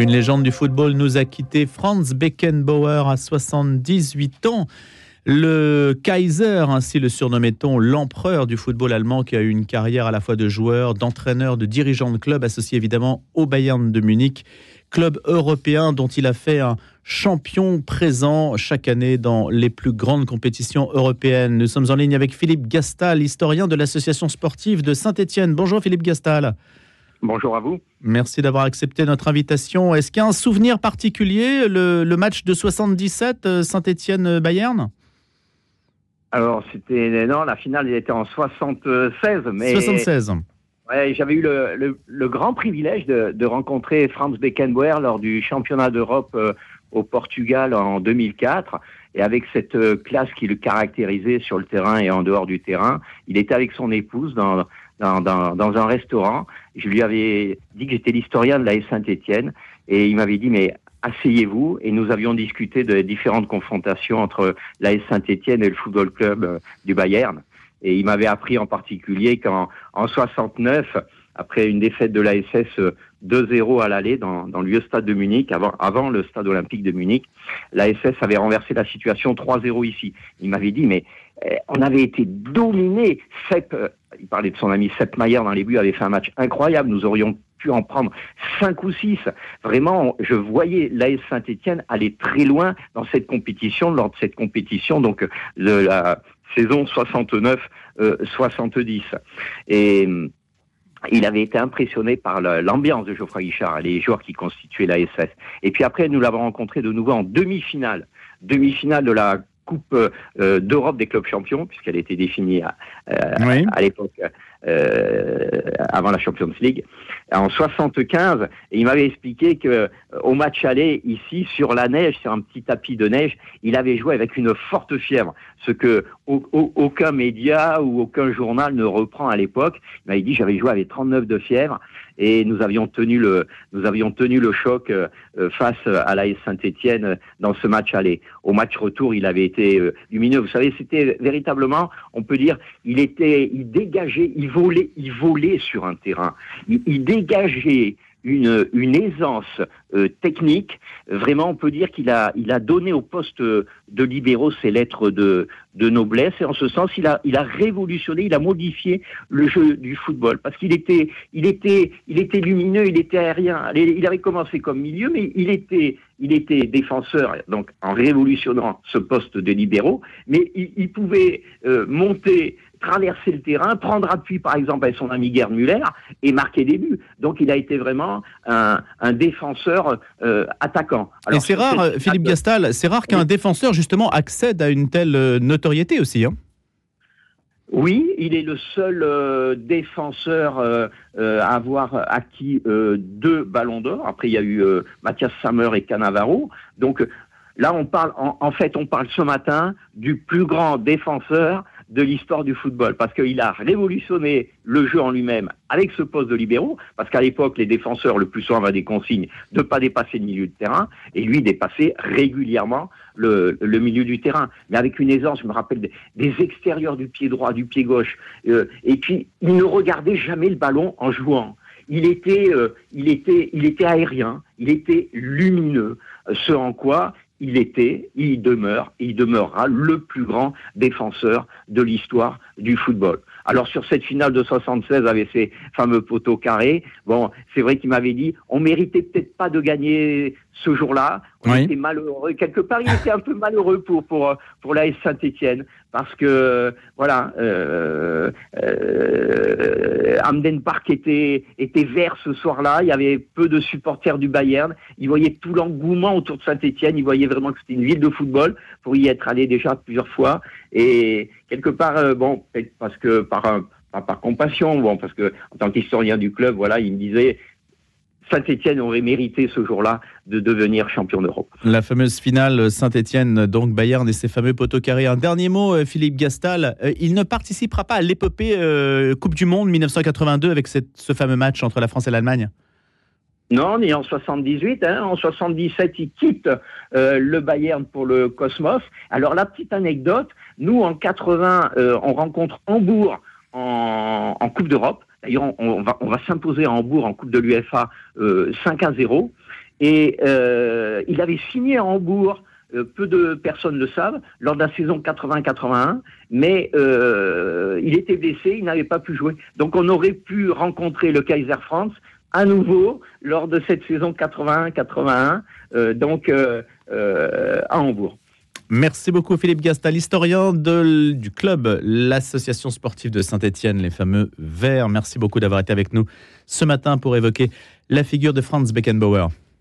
Une légende du football nous a quitté, Franz Beckenbauer, à 78 ans. Le Kaiser, ainsi le surnommait-on, l'empereur du football allemand qui a eu une carrière à la fois de joueur, d'entraîneur, de dirigeant de club, associé évidemment au Bayern de Munich, club européen dont il a fait un champion présent chaque année dans les plus grandes compétitions européennes. Nous sommes en ligne avec Philippe Gastal, historien de l'association sportive de Saint-Étienne. Bonjour Philippe Gastal. Bonjour à vous. Merci d'avoir accepté notre invitation. Est-ce qu'il y a un souvenir particulier, le, match de 77 euh, Saint-Étienne-Bayern? Alors, c'était. Non, la finale, elle était en 76. Mais... 76. Ouais, J'avais eu le, grand privilège de, rencontrer Franz Beckenbauer lors du championnat d'Europe euh, au Portugal en 2004. Et avec cette euh, classe qui le caractérisait sur le terrain et en dehors du terrain, il était avec son épouse dans, dans, dans, dans un restaurant. Je lui avais dit que j'étais l'historien de la Saint-Étienne et il m'avait dit mais asseyez-vous et nous avions discuté de différentes confrontations entre la Saint-Étienne et le football club euh, du Bayern. Et il m'avait appris en particulier qu'en en 69, après une défaite de l'ASS 2-0 à l'aller dans, dans, le vieux stade de Munich, avant, avant le stade olympique de Munich, l'ASS avait renversé la situation 3-0 ici. Il m'avait dit, mais eh, on avait été dominé. Sepp, euh, il parlait de son ami Sepp Mayer dans les buts, avait fait un match incroyable. Nous aurions pu en prendre cinq ou six. Vraiment, je voyais l'AS Saint-Etienne aller très loin dans cette compétition, lors de cette compétition, donc de la saison 69-70. Euh, Et il avait été impressionné par l'ambiance de Geoffroy Guichard, les joueurs qui constituaient l'ASS. Et puis après, nous l'avons rencontré de nouveau en demi-finale, demi-finale de la Coupe euh, d'Europe des clubs champions, puisqu'elle était définie à, euh, à l'époque avant la Champions League, en 75. Et il m'avait expliqué que euh, au match aller ici sur la neige, sur un petit tapis de neige, il avait joué avec une forte fièvre, ce que aucun média ou aucun journal ne reprend à l'époque. Il m'avait dit j'avais joué avec 39 de fièvre et nous avions tenu le nous avions tenu le choc euh, face à l'AS Saint-Étienne dans ce match aller. Au match retour, il avait été lumineux. Vous savez, c'était véritablement, on peut dire, il était, il dégageait, il il volait sur un terrain. Il, dégageait une, aisance euh, technique. Vraiment, on peut dire qu'il a, donné au poste de libéraux ses lettres de, noblesse. Et en ce sens, il a, révolutionné, il a modifié le jeu du football. Parce qu'il était, lumineux, il était aérien. Il avait commencé comme milieu, mais il était, il était défenseur, donc en révolutionnant ce poste de libéraux, mais il, pouvait euh, monter traverser le terrain, prendre appui par exemple avec son ami Gerd Müller et marquer des buts. Donc il a été vraiment un, défenseur euh, attaquant. Alors, et c'est rare, Philippe Gastal, c'est rare qu'un défenseur justement accède à une telle euh, notoriété aussi. Hein oui, il est le seul euh, défenseur à avoir acquis deux ballons d'or. Après, il y a eu Mathias Sammer et Canavaro. Donc là, on parle, en, fait, on parle ce matin du plus grand défenseur de l'histoire du football, parce qu'il a révolutionné le jeu en lui-même avec ce poste de libéraux, parce qu'à l'époque, les défenseurs, le plus souvent, avaient des consignes de ne pas dépasser le milieu de terrain, et lui dépassait régulièrement le, milieu du terrain, mais avec une aisance, je me rappelle, des, extérieurs du pied droit, du pied gauche, euh, et puis il ne regardait jamais le ballon en jouant. Il était, euh, il était, il était aérien, il était lumineux, ce en quoi il était, il demeure, il demeurera le plus grand défenseur de l'histoire du football. Alors sur cette finale de 76 avec ces fameux poteaux carrés, bon, c'est vrai qu'il m'avait dit, on méritait peut-être pas de gagner ce jour-là. On était malheureux. Quelque part, il était un peu malheureux pour pour pour l'AS Saint-Étienne parce que voilà, euh, euh, Amden Park était était vert ce soir-là. Il y avait peu de supporters du Bayern. Il voyait tout l'engouement autour de Saint-Étienne. Il voyait vraiment que c'était une ville de football pour y être allé déjà plusieurs fois. Et quelque part, euh, bon, parce que par par compassion, bon, parce que en tant qu'historien du club, voilà, il me disait Saint-Etienne aurait mérité ce jour-là de devenir champion d'Europe. La fameuse finale Saint-Etienne, donc Bayern et ses fameux poteaux carrés. Un dernier mot, euh, Philippe Gastal. Euh, il ne participera pas à l'épopée euh, Coupe du Monde 1982 avec ce fameux match entre la France et l'Allemagne? Non, ni en 78. Hein. En 77, il quitte le Bayern pour le Cosmos. Alors la petite anecdote, nous en 80, on rencontre Hambourg en, en Coupe d'Europe. D'ailleurs, on, va, s'imposer à Hambourg en Coupe de l'UFA 5 euh, à 0. Et euh, il avait signé à Hambourg euh, peu de personnes le savent, lors de la saison 80-81, mais euh, il était blessé, il n'avait pas pu jouer. Donc on aurait pu rencontrer le Kaiser France à nouveau lors de cette saison 81-81, euh, donc à Hambourg. Merci beaucoup Philippe Gastal, historien de, du club, l'association sportive de Saint-Étienne, les fameux Verts. Merci beaucoup d'avoir été avec nous ce matin pour évoquer la figure de Franz Beckenbauer.